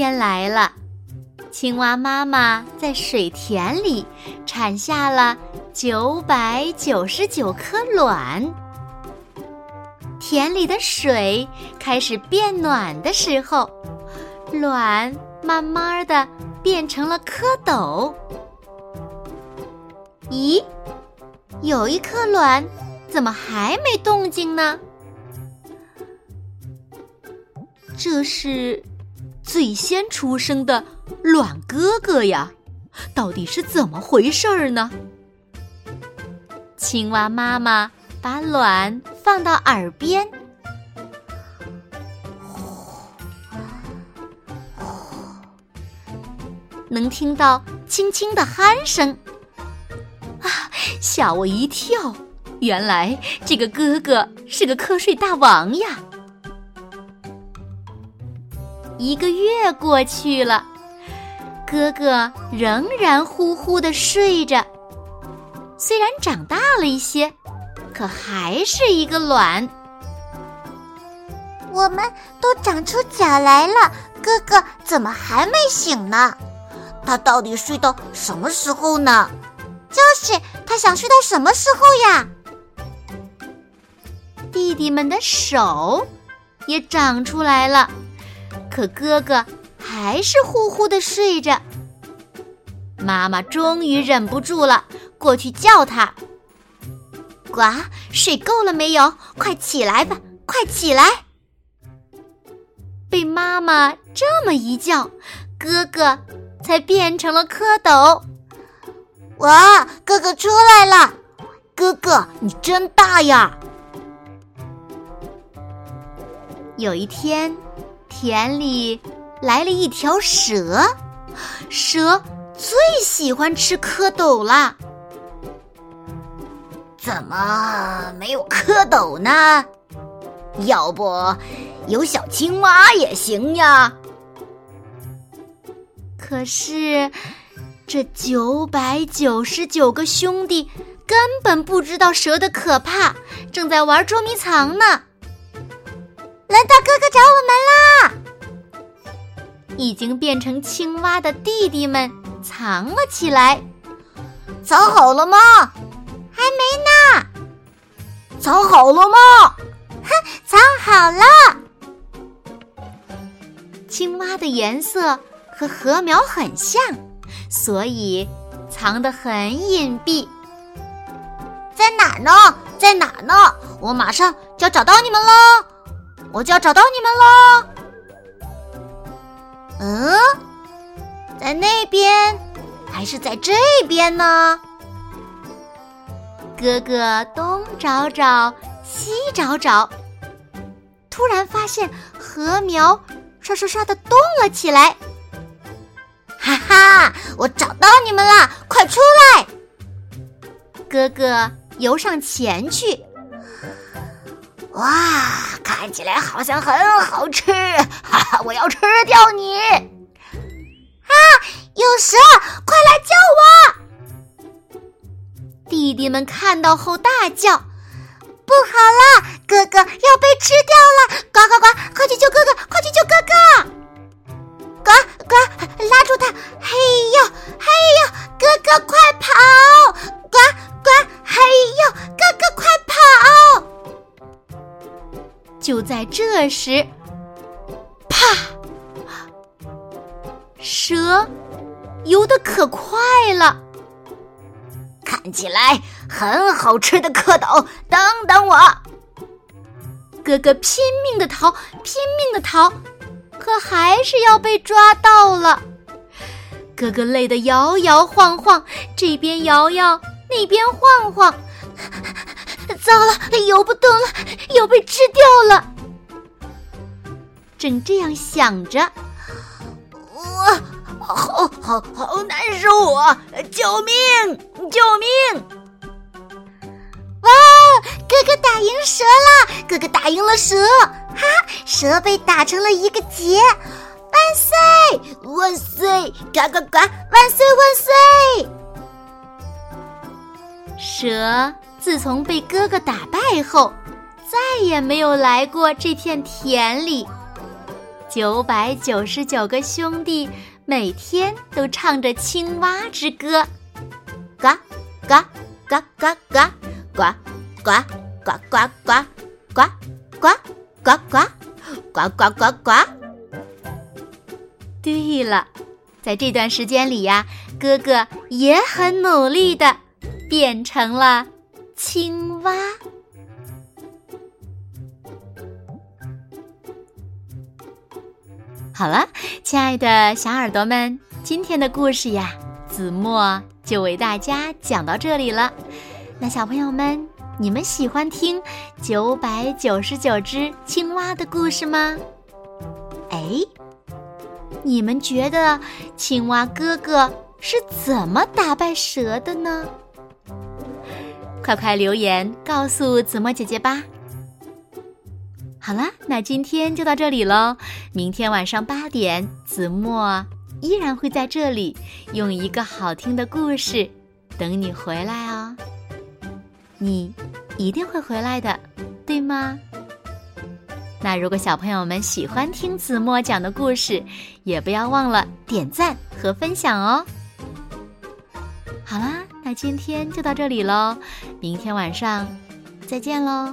天来了，青蛙妈妈在水田里产下了九百九十九颗卵。田里的水开始变暖的时候，卵慢慢的变成了蝌蚪。咦，有一颗卵怎么还没动静呢？这是。最先出生的卵哥哥呀，到底是怎么回事儿呢？青蛙妈妈把卵放到耳边，能听到轻轻的鼾声，啊，吓我一跳！原来这个哥哥是个瞌睡大王呀。一个月过去了，哥哥仍然呼呼的睡着。虽然长大了一些，可还是一个卵。我们都长出脚来了，哥哥怎么还没醒呢？他到底睡到什么时候呢？就是他想睡到什么时候呀？弟弟们的手也长出来了。可哥哥还是呼呼的睡着。妈妈终于忍不住了，过去叫他：“呱，睡够了没有？快起来吧，快起来！”被妈妈这么一叫，哥哥才变成了蝌蚪。哇，哥哥出来了！哥哥，你真大呀！有一天。田里来了一条蛇，蛇最喜欢吃蝌蚪了。怎么没有蝌蚪呢？要不有小青蛙也行呀。可是这九百九十九个兄弟根本不知道蛇的可怕，正在玩捉迷藏呢。轮到哥哥找我们啦！已经变成青蛙的弟弟们藏了起来，藏好了吗？还没呢。藏好了吗？哼，藏好了。青蛙的颜色和禾苗很像，所以藏得很隐蔽。在哪儿呢？在哪儿呢？我马上就要找到你们了。我就要找到你们喽！嗯，在那边还是在这边呢？哥哥东找找，西找找，突然发现禾苗刷刷刷的动了起来。哈哈，我找到你们了！快出来！哥哥游上前去。哇，看起来好像很好吃，哈哈！我要吃掉你！啊，有蛇，快来救我！弟弟们看到后大叫：“不好了，哥哥要被吃掉了！呱呱呱，快去救哥哥，快去救哥哥！呱呱，拉住他！嘿呦，嘿呦，哥哥快跑！就在这时，啪！蛇游得可快了，看起来很好吃的蝌蚪，等等我！哥哥拼命的逃，拼命的逃，可还是要被抓到了。哥哥累得摇摇晃晃，这边摇摇，那边晃晃。糟了，游不动了，要被吃掉了。正这样想着，我好好好难受啊！救命！救命！哇，哥哥打赢蛇了！哥哥打赢了蛇，哈，蛇被打成了一个结。万岁！万岁！嘎嘎嘎！万岁！万岁！蛇自从被哥哥打败后，再也没有来过这片田里。九百九十九个兄弟每天都唱着青蛙之歌，嘎嘎嘎嘎嘎，呱呱呱呱呱呱呱呱呱呱呱呱呱。对了，在这段时间里呀，哥哥也很努力的变成了青蛙。好了，亲爱的小耳朵们，今天的故事呀，子墨就为大家讲到这里了。那小朋友们，你们喜欢听九百九十九只青蛙的故事吗？哎，你们觉得青蛙哥哥是怎么打败蛇的呢？快快留言告诉子墨姐姐吧。好啦，那今天就到这里喽。明天晚上八点，子墨依然会在这里，用一个好听的故事等你回来哦。你一定会回来的，对吗？那如果小朋友们喜欢听子墨讲的故事，也不要忘了点赞和分享哦。好啦，那今天就到这里喽，明天晚上再见喽。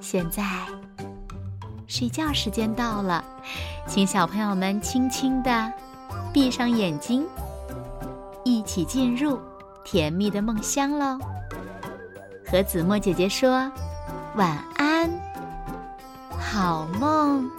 现在睡觉时间到了，请小朋友们轻轻的闭上眼睛，一起进入甜蜜的梦乡喽。和子墨姐姐说晚安，好梦。